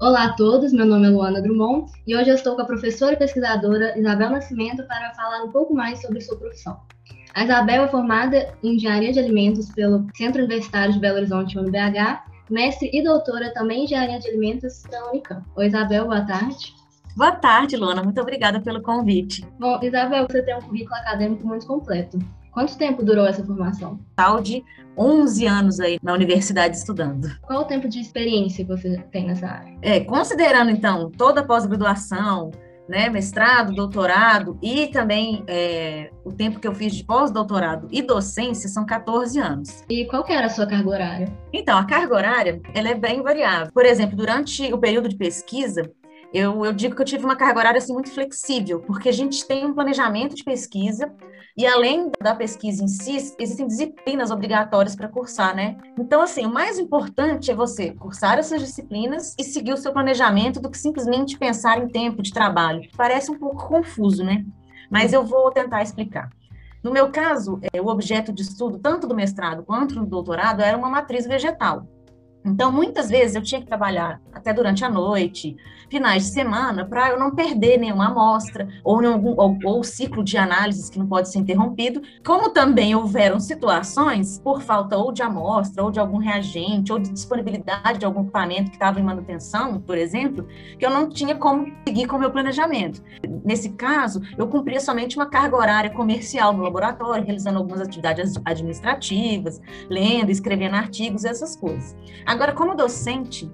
Olá a todos, meu nome é Luana Drummond e hoje eu estou com a professora e pesquisadora Isabel Nascimento para falar um pouco mais sobre sua profissão. A Isabel é formada em Engenharia de Alimentos pelo Centro Universitário de Belo Horizonte, UNBH, mestre e doutora também em Engenharia de Alimentos da Unicamp. Oi, Isabel, boa tarde. Boa tarde, Luana. Muito obrigada pelo convite. Bom, Isabel, você tem um currículo acadêmico muito completo. Quanto tempo durou essa formação? Tal de 11 anos aí na universidade estudando. Qual o tempo de experiência que você tem nessa área? É, considerando então toda a pós-graduação, né, mestrado, doutorado e também é, o tempo que eu fiz de pós-doutorado e docência são 14 anos. E qual que era a sua carga horária? Então, a carga horária ela é bem variável. Por exemplo, durante o período de pesquisa, eu, eu, digo que eu tive uma carga horária assim, muito flexível, porque a gente tem um planejamento de pesquisa e além da pesquisa em si, existem disciplinas obrigatórias para cursar, né? Então, assim, o mais importante é você cursar essas disciplinas e seguir o seu planejamento do que simplesmente pensar em tempo de trabalho. Parece um pouco confuso, né? Mas eu vou tentar explicar. No meu caso, é, o objeto de estudo, tanto do mestrado quanto do doutorado, era uma matriz vegetal. Então, muitas vezes eu tinha que trabalhar até durante a noite, finais de semana, para eu não perder nenhuma amostra ou, nenhum, ou, ou ciclo de análises que não pode ser interrompido. Como também houveram situações, por falta ou de amostra, ou de algum reagente, ou de disponibilidade de algum equipamento que estava em manutenção, por exemplo, que eu não tinha como seguir com o meu planejamento. Nesse caso, eu cumpria somente uma carga horária comercial no laboratório, realizando algumas atividades administrativas, lendo, escrevendo artigos, essas coisas. Agora, como docente,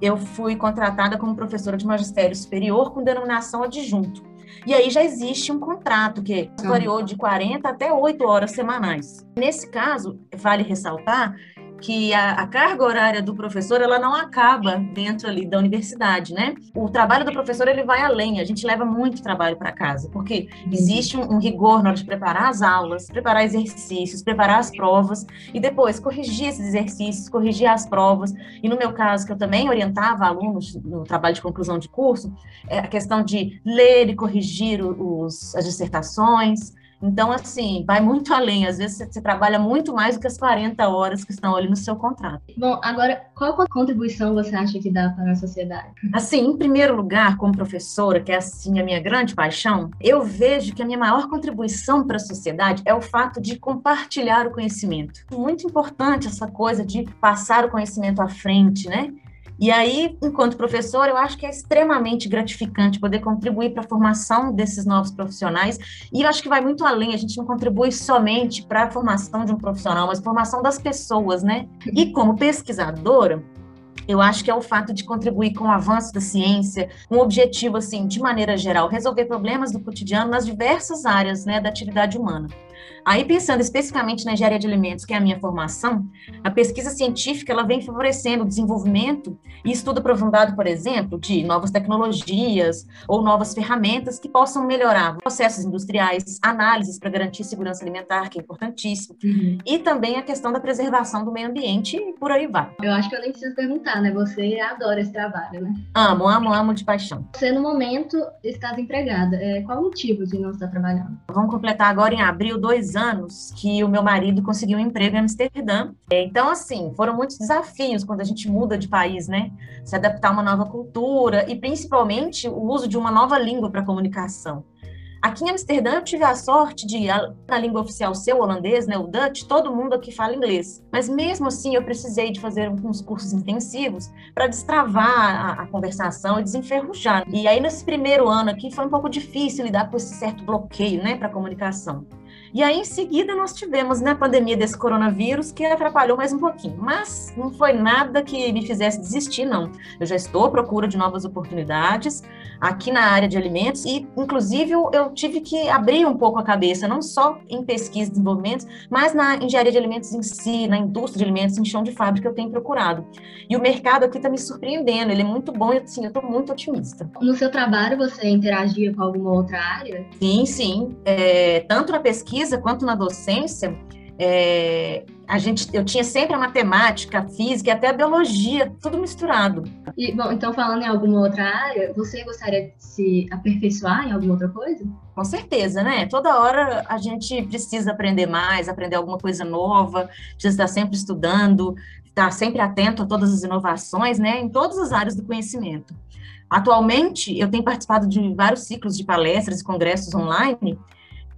eu fui contratada como professora de magistério superior com denominação adjunto. E aí já existe um contrato que variou de 40 até 8 horas semanais. Nesse caso, vale ressaltar que a, a, carga horária do professor ela não acaba dentro ali da universidade, né? O trabalho do professor ele vai além. A gente leva muito trabalho para casa, porque existe um, um, rigor na hora de preparar as aulas, preparar exercícios, preparar as provas e depois corrigir esses exercícios, corrigir as provas. E no meu caso, que eu também orientava alunos no trabalho de conclusão de curso, é a questão de ler e corrigir os, as dissertações, então, assim, vai muito além. Às vezes você trabalha muito mais do que as 40 horas que estão ali no seu contrato. Bom, agora, qual contribuição você acha que dá para a sociedade? Assim, em primeiro lugar, como professora, que é assim a minha grande paixão, eu vejo que a minha maior contribuição para a sociedade é o fato de compartilhar o conhecimento. Muito importante essa coisa de passar o conhecimento à frente, né? E aí, enquanto professor, eu acho que é extremamente gratificante poder contribuir para a formação desses novos profissionais. E eu acho que vai muito além, a gente não contribui somente para a formação de um profissional, mas formação das pessoas, né? E como pesquisadora, eu acho que é o fato de contribuir com o avanço da ciência, com o objetivo, assim, de maneira geral, resolver problemas do cotidiano nas diversas áreas, né, da atividade humana. Aí, pensando especificamente na engenharia de alimentos, que é a minha formação, a pesquisa científica ela vem favorecendo o desenvolvimento e estudo aprofundado, por exemplo, de novas tecnologias ou novas ferramentas que possam melhorar processos industriais, análises para garantir segurança alimentar, que é importantíssimo, uhum. e também a questão da preservação do meio ambiente e por aí vai. Eu acho que eu nem preciso perguntar, né? Você adora esse trabalho, né? Amo, amo, amo de paixão. Você, no momento, está desempregada. É, qual o motivo de não estar trabalhando? Vamos completar agora em abril dois anos que o meu marido conseguiu um emprego em Amsterdã. Então, assim, foram muitos desafios quando a gente muda de país, né? Se adaptar a uma nova cultura e, principalmente, o uso de uma nova língua para comunicação. Aqui em Amsterdã eu tive a sorte de, na língua oficial ser holandês, né, o Dutch, todo mundo aqui fala inglês. Mas mesmo assim eu precisei de fazer alguns cursos intensivos para destravar a, a, conversação e desenferrujar. E aí nesse primeiro ano aqui foi um pouco difícil lidar com esse certo bloqueio, né, para comunicação. E aí, em seguida, nós tivemos né, a pandemia desse coronavírus que atrapalhou mais um pouquinho. Mas não foi nada que me fizesse desistir, não. Eu já estou à procura de novas oportunidades aqui na área de alimentos e, inclusive, eu tive que abrir um pouco a cabeça, não só em pesquisa e desenvolvimento, mas na engenharia de alimentos em si, na indústria de alimentos, em chão de fábrica, eu tenho procurado. E o mercado aqui está me surpreendendo, ele é muito bom e, assim, eu estou muito otimista. No seu trabalho, você interagia com alguma outra área? Sim, sim. É, tanto na pesquisa, pesquisa quanto na docência, É, a gente, eu tinha sempre a matemática, a física e até a biologia, tudo misturado. E, bom, então falando em alguma outra área, você gostaria de se aperfeiçoar em alguma outra coisa? Com certeza, né? Toda hora a gente precisa aprender mais, aprender alguma coisa nova, precisa estar sempre estudando, estar sempre atento a todas as inovações, né? Em todas as áreas do conhecimento. Atualmente, eu tenho participado de vários ciclos de palestras e congressos online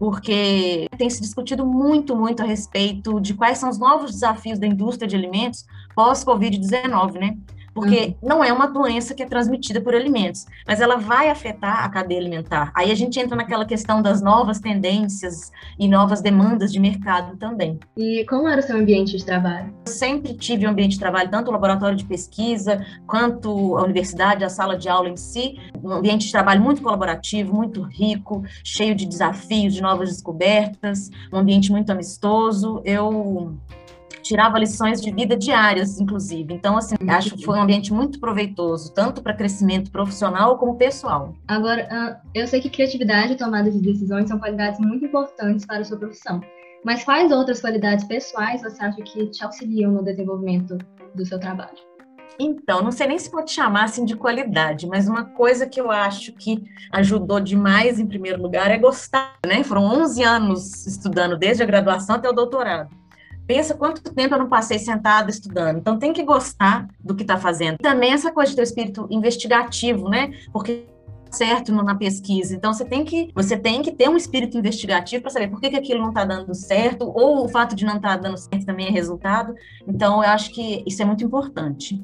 porque tem se discutido muito, muito a respeito de quais são os novos desafios da indústria de alimentos pós-Covid-19, né? Porque uhum. não é uma doença que é transmitida por alimentos, mas ela vai afetar a cadeia alimentar. Aí a gente entra naquela questão das novas tendências e novas demandas de mercado também. E como era o seu ambiente de trabalho? Eu sempre tive um ambiente de trabalho, tanto o laboratório de pesquisa, quanto a universidade, a sala de aula em si, um ambiente de trabalho muito colaborativo, muito rico, cheio de desafios, de novas descobertas, um ambiente muito amistoso. Eu tirava lições de vida diárias, inclusive. Então, assim, acho que foi um ambiente muito proveitoso, tanto para crescimento profissional como pessoal. Agora, eu sei que criatividade e tomada de decisões são qualidades muito importantes para a sua profissão. Mas quais outras qualidades pessoais você acha que te auxiliam no desenvolvimento do seu trabalho? Então, não sei nem se pode chamar assim de qualidade, mas uma coisa que eu acho que ajudou demais em primeiro lugar é gostar, né? Foram 11 anos estudando desde a graduação até o doutorado. Pensa quanto tempo eu não passei sentada estudando. Então tem que gostar do que está fazendo. Também essa coisa de ter o espírito investigativo, né? Porque certo na pesquisa. Então você tem que você tem que ter um espírito investigativo para saber por que, que aquilo não está dando certo ou o fato de não estar tá dando certo também é resultado. Então eu acho que isso é muito importante.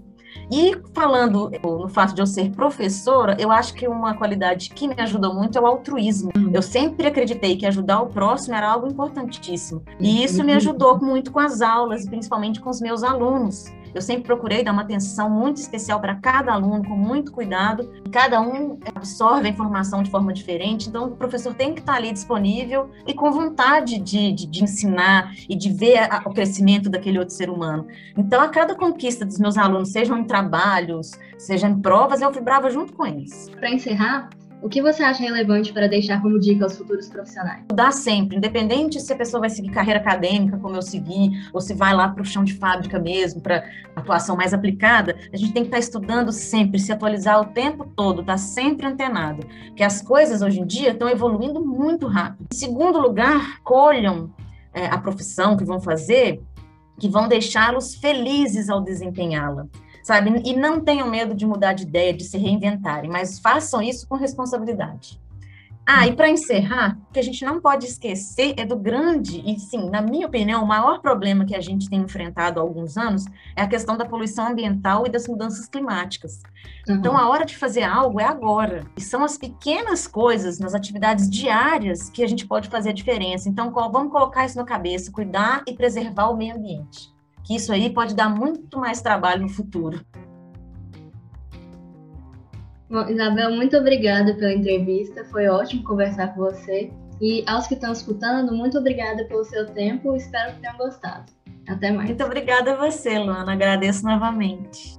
E falando no fato de eu ser professora, eu acho que uma qualidade que me ajudou muito é o altruísmo. Uhum. Eu sempre acreditei que ajudar o próximo era algo importantíssimo. E isso me ajudou muito com as aulas, principalmente com os meus alunos. Eu sempre procurei dar uma atenção muito especial para cada aluno, com muito cuidado. Cada um absorve a informação de forma diferente, então o professor tem que estar ali disponível e com vontade de, de, de ensinar e de ver a, o crescimento daquele outro ser humano. Então, a cada conquista dos meus alunos, sejam em trabalhos, sejam em provas, eu vibrava junto com eles. Para encerrar, o que você acha relevante para deixar como dica aos futuros profissionais? Dá sempre, independente se a pessoa vai seguir carreira acadêmica, como eu segui, ou se vai lá para o chão de fábrica mesmo, para atuação mais aplicada, a gente tem que estar tá estudando sempre, se atualizar o tempo todo, estar tá sempre antenado, porque as coisas hoje em dia estão evoluindo muito rápido. Em segundo lugar, colham é, a profissão que vão fazer, que vão deixá-los felizes ao desempenhá-la sabe? E não tenham medo de mudar de ideia, de se reinventarem, mas façam isso com responsabilidade. Ah, e para encerrar, o que a gente não pode esquecer é do grande, e sim, na minha opinião, o maior problema que a gente tem enfrentado há alguns anos é a questão da poluição ambiental e das mudanças climáticas. Uhum. Então, a hora de fazer algo é agora. E são as pequenas coisas, nas atividades diárias, que a gente pode fazer a diferença. Então, vamos colocar isso na cabeça, cuidar e preservar o meio ambiente que isso aí pode dar muito mais trabalho no futuro. Bom, Isabel, muito obrigada pela entrevista, foi ótimo conversar com você. E aos que estão escutando, muito obrigada pelo seu tempo, espero que tenham gostado. Até mais. Muito obrigada a você, Luana, agradeço novamente.